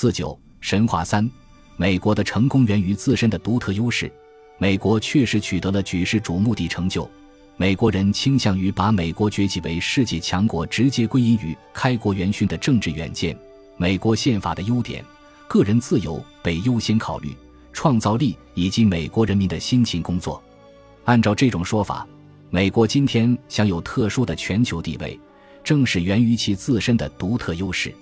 四九神话三，美国的成功源于自身的独特优势。美国确实取得了举世瞩目的成就。美国人倾向于把美国崛起为世界强国直接归因于开国元勋的政治远见。美国宪法的优点，个人自由被优先考虑，创造力以及美国人民的辛勤工作。按照这种说法，美国今天享有特殊的全球地位，正是源于其自身的独特优势。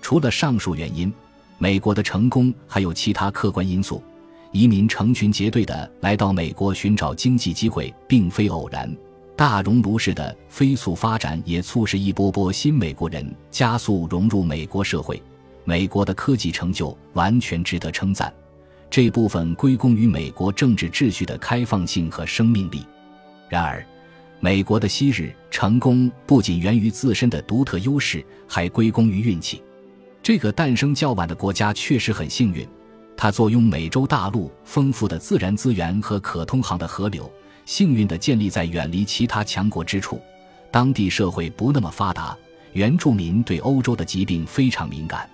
除了上述原因，美国的成功还有其他客观因素。移民成群结队的来到美国寻找经济机会，并非偶然。大熔炉式的飞速发展也促使一波波新美国人加速融入美国社会。美国的科技成就完全值得称赞，这部分归功于美国政治秩序的开放性和生命力。然而，美国的昔日成功不仅源于自身的独特优势，还归功于运气。这个诞生较晚的国家确实很幸运。它坐拥美洲大陆丰富的自然资源和可通航的河流，幸运地建立在远离其他强国之处。当地社会不那么发达，原住民对欧洲的疾病非常敏感。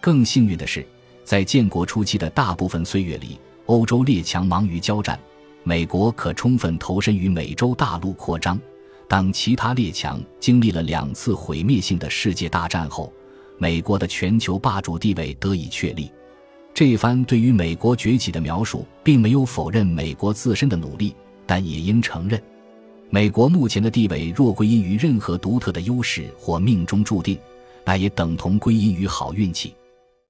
更幸运的是，在建国初期的大部分岁月里，欧洲列强忙于交战，美国可充分投身于美洲大陆扩张。当其他列强经历了两次毁灭性的世界大战后，美国的全球霸主地位得以确立。这一番对于美国崛起的描述，并没有否认美国自身的努力，但也应承认，美国目前的地位若归因于任何独特的优势或命中注定，那也等同归因于好运气。